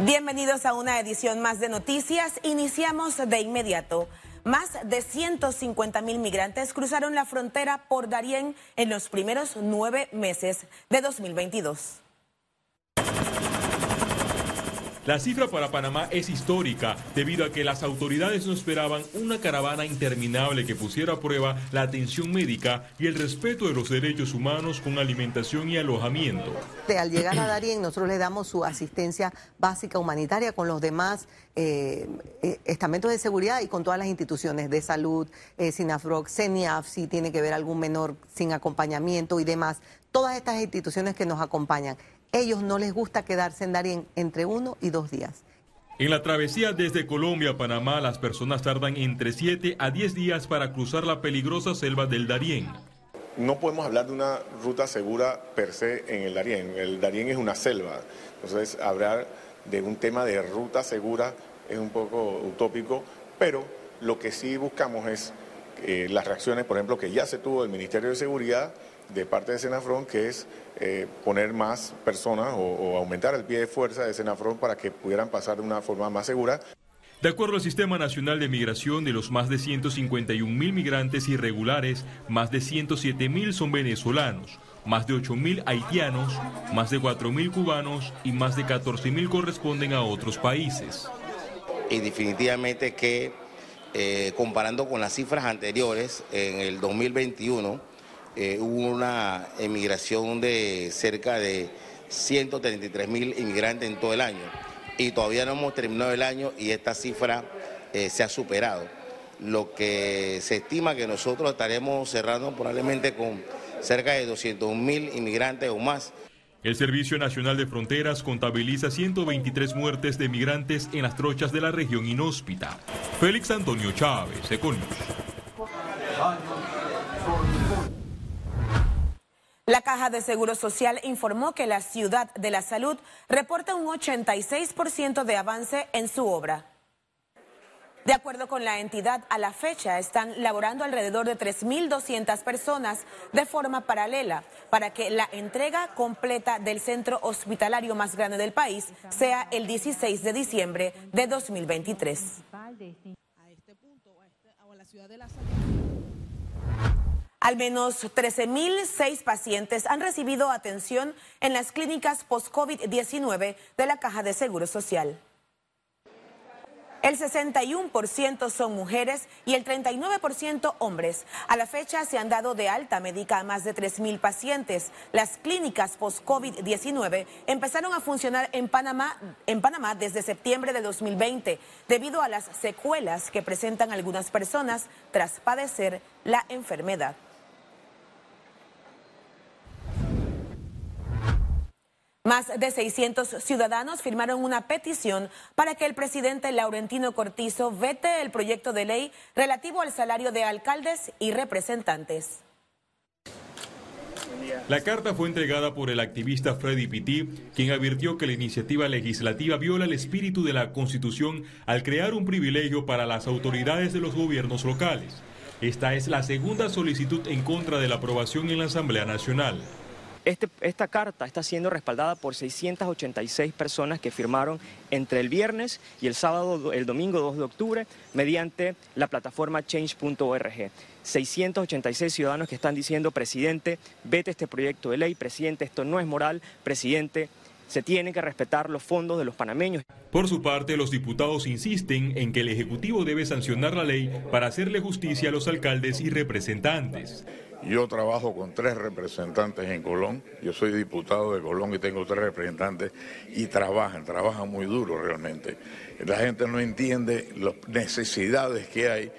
Bienvenidos a una edición más de noticias. Iniciamos de inmediato. Más de 150 mil migrantes cruzaron la frontera por Darién en los primeros nueve meses de 2022. La cifra para Panamá es histórica debido a que las autoridades no esperaban una caravana interminable que pusiera a prueba la atención médica y el respeto de los derechos humanos con alimentación y alojamiento. Al llegar a Darien nosotros le damos su asistencia básica humanitaria con los demás eh, eh, estamentos de seguridad y con todas las instituciones de salud, eh, SINAFROC, CENIAF, si tiene que ver algún menor sin acompañamiento y demás. Todas estas instituciones que nos acompañan ellos no les gusta quedarse en Darien entre uno y dos días. En la travesía desde Colombia a Panamá, las personas tardan entre 7 a 10 días para cruzar la peligrosa selva del Darién. No podemos hablar de una ruta segura per se en el Darién. El Darién es una selva. Entonces, hablar de un tema de ruta segura es un poco utópico, pero lo que sí buscamos es eh, las reacciones, por ejemplo, que ya se tuvo del Ministerio de Seguridad de parte de Senafrón, que es eh, poner más personas o, aumentar el pie de fuerza de Senafrón para que pudieran pasar de una forma más segura. De acuerdo al Sistema Nacional de Migración, de los más de 151 mil migrantes irregulares, más de 107 mil son venezolanos, más de 8 mil haitianos, más de 4 mil cubanos y más de 14 mil corresponden a otros países. Y definitivamente que eh, comparando con las cifras anteriores, en el 2021, eh, hubo una emigración de cerca de 133 mil inmigrantes en todo el año y todavía no hemos terminado el año y esta cifra eh, se ha superado. Lo que se estima que nosotros estaremos cerrando probablemente con cerca de 200 mil inmigrantes o más. El Servicio Nacional de Fronteras contabiliza 123 muertes de migrantes en las trochas de la región inhóspita. Félix Antonio Chávez, Econius. Caja de Seguro Social informó que la Ciudad de la Salud reporta un 86% de avance en su obra. De acuerdo con la entidad, a la fecha están laborando alrededor de 3.200 personas de forma paralela para que la entrega completa del centro hospitalario más grande del país sea el 16 de diciembre de 2023. Al menos 13.006 pacientes han recibido atención en las clínicas post-COVID-19 de la Caja de Seguro Social. El 61% son mujeres y el 39% hombres. A la fecha se han dado de alta médica a más de 3.000 pacientes. Las clínicas post-COVID-19 empezaron a funcionar en Panamá, en Panamá desde septiembre de 2020 debido a las secuelas que presentan algunas personas tras padecer la enfermedad. Más de 600 ciudadanos firmaron una petición para que el presidente Laurentino Cortizo vete el proyecto de ley relativo al salario de alcaldes y representantes. La carta fue entregada por el activista Freddy Pitti, quien advirtió que la iniciativa legislativa viola el espíritu de la Constitución al crear un privilegio para las autoridades de los gobiernos locales. Esta es la segunda solicitud en contra de la aprobación en la Asamblea Nacional. Este, esta carta está siendo respaldada por 686 personas que firmaron entre el viernes y el sábado, el domingo 2 de octubre, mediante la plataforma change.org. 686 ciudadanos que están diciendo, presidente, vete este proyecto de ley, presidente, esto no es moral, presidente, se tienen que respetar los fondos de los panameños. Por su parte, los diputados insisten en que el Ejecutivo debe sancionar la ley para hacerle justicia a los alcaldes y representantes. Yo trabajo con tres representantes en Colón, yo soy diputado de Colón y tengo tres representantes y trabajan, trabajan muy duro realmente. La gente no entiende las necesidades que hay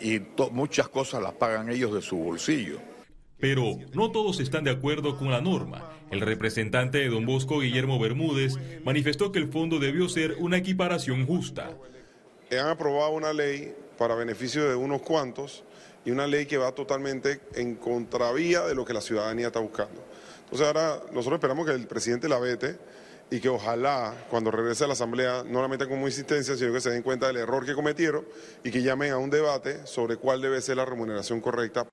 y muchas cosas las pagan ellos de su bolsillo. Pero no todos están de acuerdo con la norma. El representante de Don Bosco, Guillermo Bermúdez, manifestó que el fondo debió ser una equiparación justa. Han aprobado una ley para beneficio de unos cuantos y una ley que va totalmente en contravía de lo que la ciudadanía está buscando. Entonces ahora nosotros esperamos que el presidente la vete y que ojalá cuando regrese a la Asamblea no la metan como insistencia, sino que se den cuenta del error que cometieron y que llamen a un debate sobre cuál debe ser la remuneración correcta.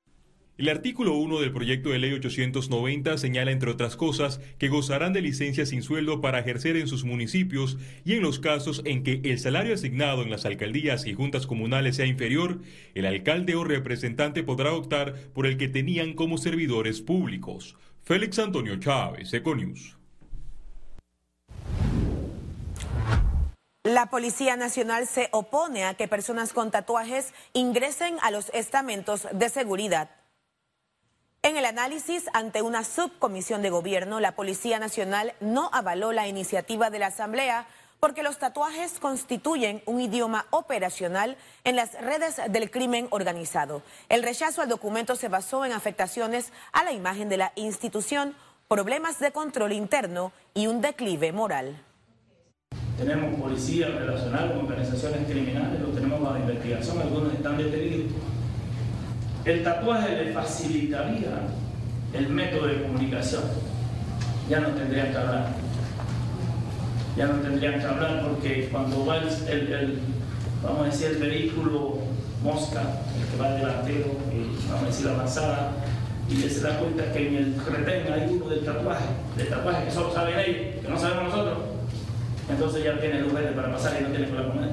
El artículo 1 del proyecto de ley 890 señala, entre otras cosas, que gozarán de licencia sin sueldo para ejercer en sus municipios y en los casos en que el salario asignado en las alcaldías y juntas comunales sea inferior, el alcalde o representante podrá optar por el que tenían como servidores públicos. Félix Antonio Chávez, Econius. La Policía Nacional se opone a que personas con tatuajes ingresen a los estamentos de seguridad. En el análisis ante una subcomisión de gobierno, la Policía Nacional no avaló la iniciativa de la Asamblea porque los tatuajes constituyen un idioma operacional en las redes del crimen organizado. El rechazo al documento se basó en afectaciones a la imagen de la institución, problemas de control interno y un declive moral. Tenemos policías relacionados con organizaciones criminales, los tenemos bajo investigación, algunos están detenidos el tatuaje le facilitaría el método de comunicación. Ya no tendrían que hablar. Ya no tendrían que hablar porque cuando va el, vamos a decir, el vehículo mosca, el que va delantero, vamos a decir la avanzada, y se da cuenta que en el retén hay uno del tatuaje, del tatuaje que solo saben ellos, que no sabemos nosotros, entonces ya tiene lugar para pasar y no tiene problema con él.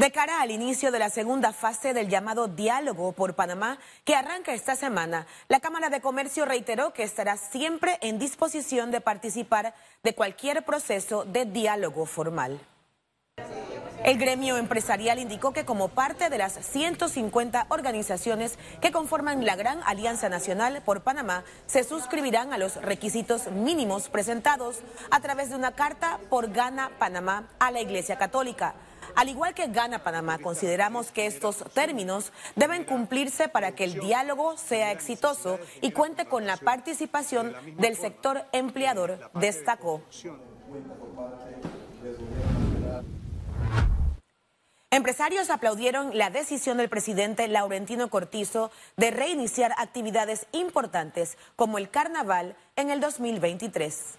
De cara al inicio de la segunda fase del llamado diálogo por Panamá, que arranca esta semana, la Cámara de Comercio reiteró que estará siempre en disposición de participar de cualquier proceso de diálogo formal. El gremio empresarial indicó que como parte de las 150 organizaciones que conforman la Gran Alianza Nacional por Panamá, se suscribirán a los requisitos mínimos presentados a través de una carta por Gana Panamá a la Iglesia Católica. Al igual que gana Panamá, consideramos que estos términos deben cumplirse para que el diálogo sea exitoso y cuente con la participación del sector empleador, destacó. Empresarios aplaudieron la decisión del presidente Laurentino Cortizo de reiniciar actividades importantes como el carnaval en el 2023.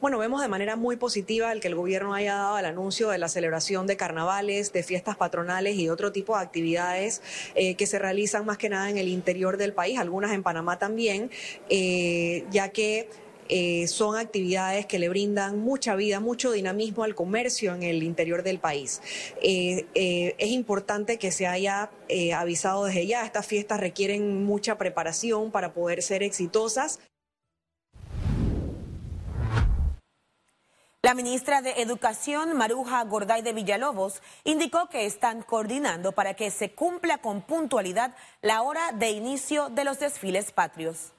Bueno, vemos de manera muy positiva el que el gobierno haya dado el anuncio de la celebración de carnavales, de fiestas patronales y otro tipo de actividades eh, que se realizan más que nada en el interior del país, algunas en Panamá también, eh, ya que eh, son actividades que le brindan mucha vida, mucho dinamismo al comercio en el interior del país. es importante que se haya avisado desde ya, estas fiestas requieren mucha preparación para poder ser exitosas. La ministra de Educación, Maruja Gorday de Villalobos, indicó que están coordinando para que se cumpla con puntualidad la hora de inicio de los desfiles patrios.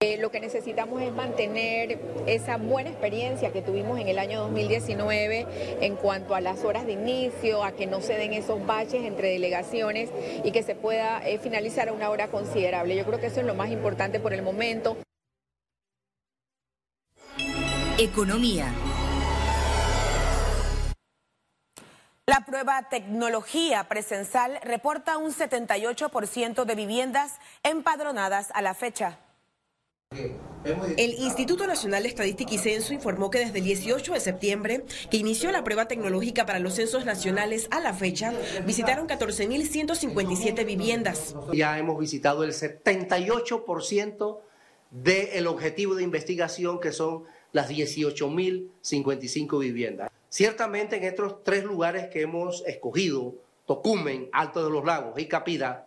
Eh, lo que necesitamos es mantener esa buena experiencia que tuvimos en el año 2019 en cuanto a las horas de inicio, a que no se den esos baches entre delegaciones y que se pueda eh, finalizar a una hora considerable. Yo creo que eso es lo más importante por el momento. Economía. La prueba tecnología presencial reporta un 78% de viviendas empadronadas a la fecha. El Instituto Nacional de Estadística y Censo informó que desde el 18 de septiembre, que inició la prueba tecnológica para los censos nacionales a la fecha, visitaron 14.157 viviendas. Ya hemos visitado el 78% del objetivo de investigación que son las 18.055 viviendas. Ciertamente en estos tres lugares que hemos escogido, Tocumen, Alto de los Lagos y Capira,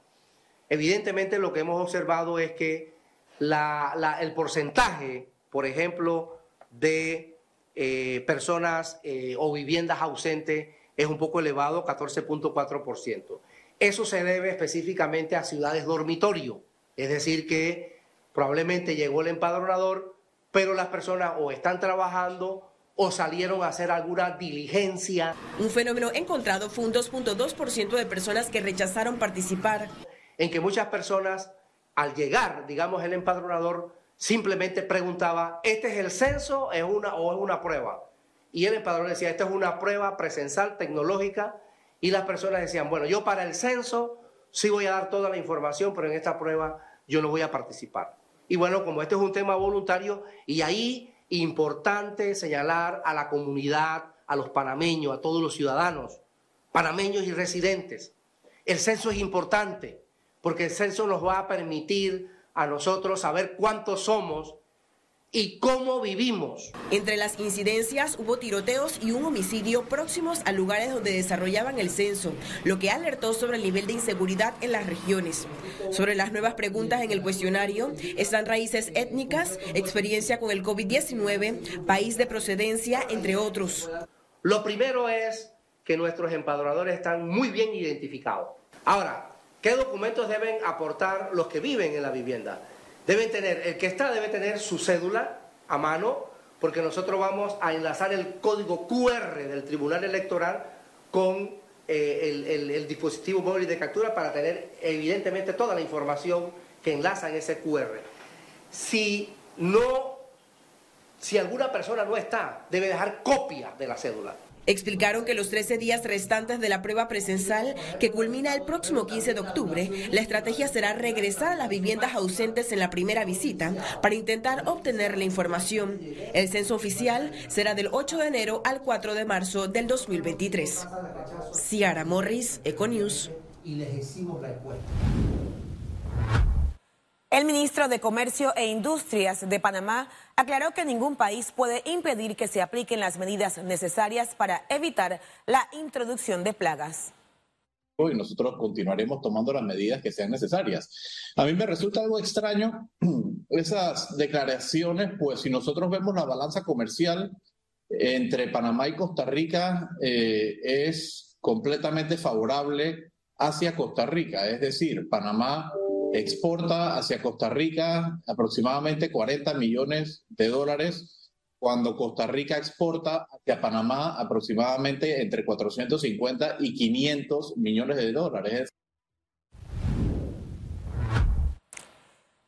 evidentemente lo que hemos observado es que el porcentaje, por ejemplo, de eh, personas eh, o viviendas ausentes es un poco elevado, 14.4%. Eso se debe específicamente a ciudades dormitorio, es decir, que probablemente llegó el empadronador, pero las personas o están trabajando o salieron a hacer alguna diligencia. Un fenómeno encontrado fue un 2.2% de personas que rechazaron participar. En que muchas personas, al llegar, digamos, el empadronador, simplemente preguntaba, ¿este es el censo es una, o es una prueba? Y el empadronador decía, esta es una prueba presencial, tecnológica, y las personas decían, bueno, yo para el censo sí voy a dar toda la información, pero en esta prueba yo no voy a participar. Y bueno, como este es un tema voluntario, y ahí importante señalar a la comunidad, a los panameños, a todos los ciudadanos, panameños y residentes. El censo es importante porque el censo nos va a permitir a nosotros saber cuántos somos y cómo vivimos. Entre las incidencias hubo tiroteos y un homicidio próximos a lugares donde desarrollaban el censo, lo que alertó sobre el nivel de inseguridad en las regiones. Sobre las nuevas preguntas en el cuestionario están raíces étnicas, experiencia con el COVID-19, país de procedencia, entre otros. Lo primero es que nuestros empadronadores están muy bien identificados. Ahora, ¿qué documentos deben aportar los que viven en la vivienda? Deben tener, el que está debe tener su cédula a mano, porque nosotros vamos a enlazar el código QR del Tribunal Electoral con eh, el, dispositivo móvil de captura para tener evidentemente toda la información que enlaza en ese QR. Si no, si alguna persona no está, debe dejar copia de la cédula. Explicaron que los 13 días restantes de la prueba presencial, que culmina el próximo 15 de octubre, la estrategia será regresar a las viviendas ausentes en la primera visita para intentar obtener la información. El censo oficial será del 8 de enero al 4 de marzo del 2023. Ciara Morris, Econews. Y les el ministro de Comercio e Industrias de Panamá aclaró que ningún país puede impedir que se apliquen las medidas necesarias para evitar la introducción de plagas y nosotros continuaremos tomando las medidas que sean necesarias. A mí me resulta algo extraño esas declaraciones, pues si nosotros vemos la balanza comercial entre Panamá y Costa Rica eh, es completamente favorable hacia Costa Rica, es decir, Panamá exporta hacia Costa Rica aproximadamente 40 millones de dólares, cuando Costa Rica exporta hacia Panamá aproximadamente entre 450 y 500 millones de dólares.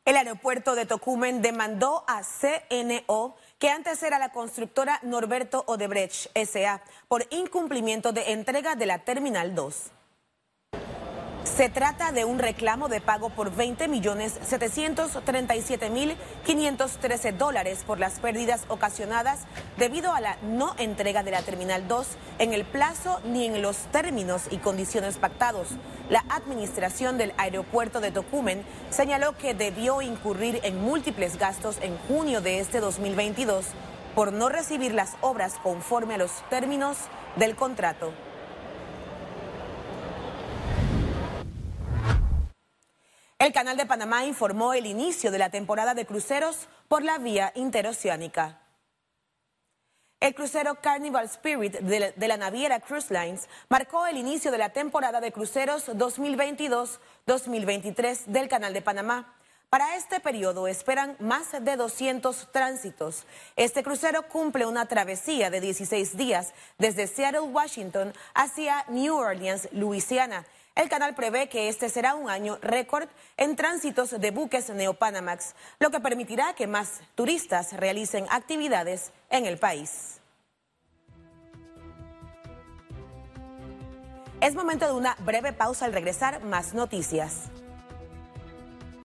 El aeropuerto de Tocumen demandó a CNO, que antes era la constructora Norberto Odebrecht SA, por incumplimiento de entrega de la Terminal 2. Se trata de un reclamo de pago por 20 millones 737 mil 513 dólares por las pérdidas ocasionadas debido a la no entrega de la Terminal 2 en el plazo ni en los términos y condiciones pactados. La administración del aeropuerto de Tocumen señaló que debió incurrir en múltiples gastos en junio de este 2022 por no recibir las obras conforme a los términos del contrato. El Canal de Panamá informó el inicio de la temporada de cruceros por la vía interoceánica. El crucero Carnival Spirit de la, naviera Cruise Lines marcó el inicio de la temporada de cruceros 2022-2023 del Canal de Panamá. Para este periodo esperan más de 200 tránsitos. Este crucero cumple una travesía de 16 días desde Seattle, Washington, hacia New Orleans, Luisiana el canal prevé que este será un año récord en tránsitos de buques Neopanamax, lo que permitirá que más turistas realicen actividades en el país. Es momento de una breve pausa al regresar más noticias.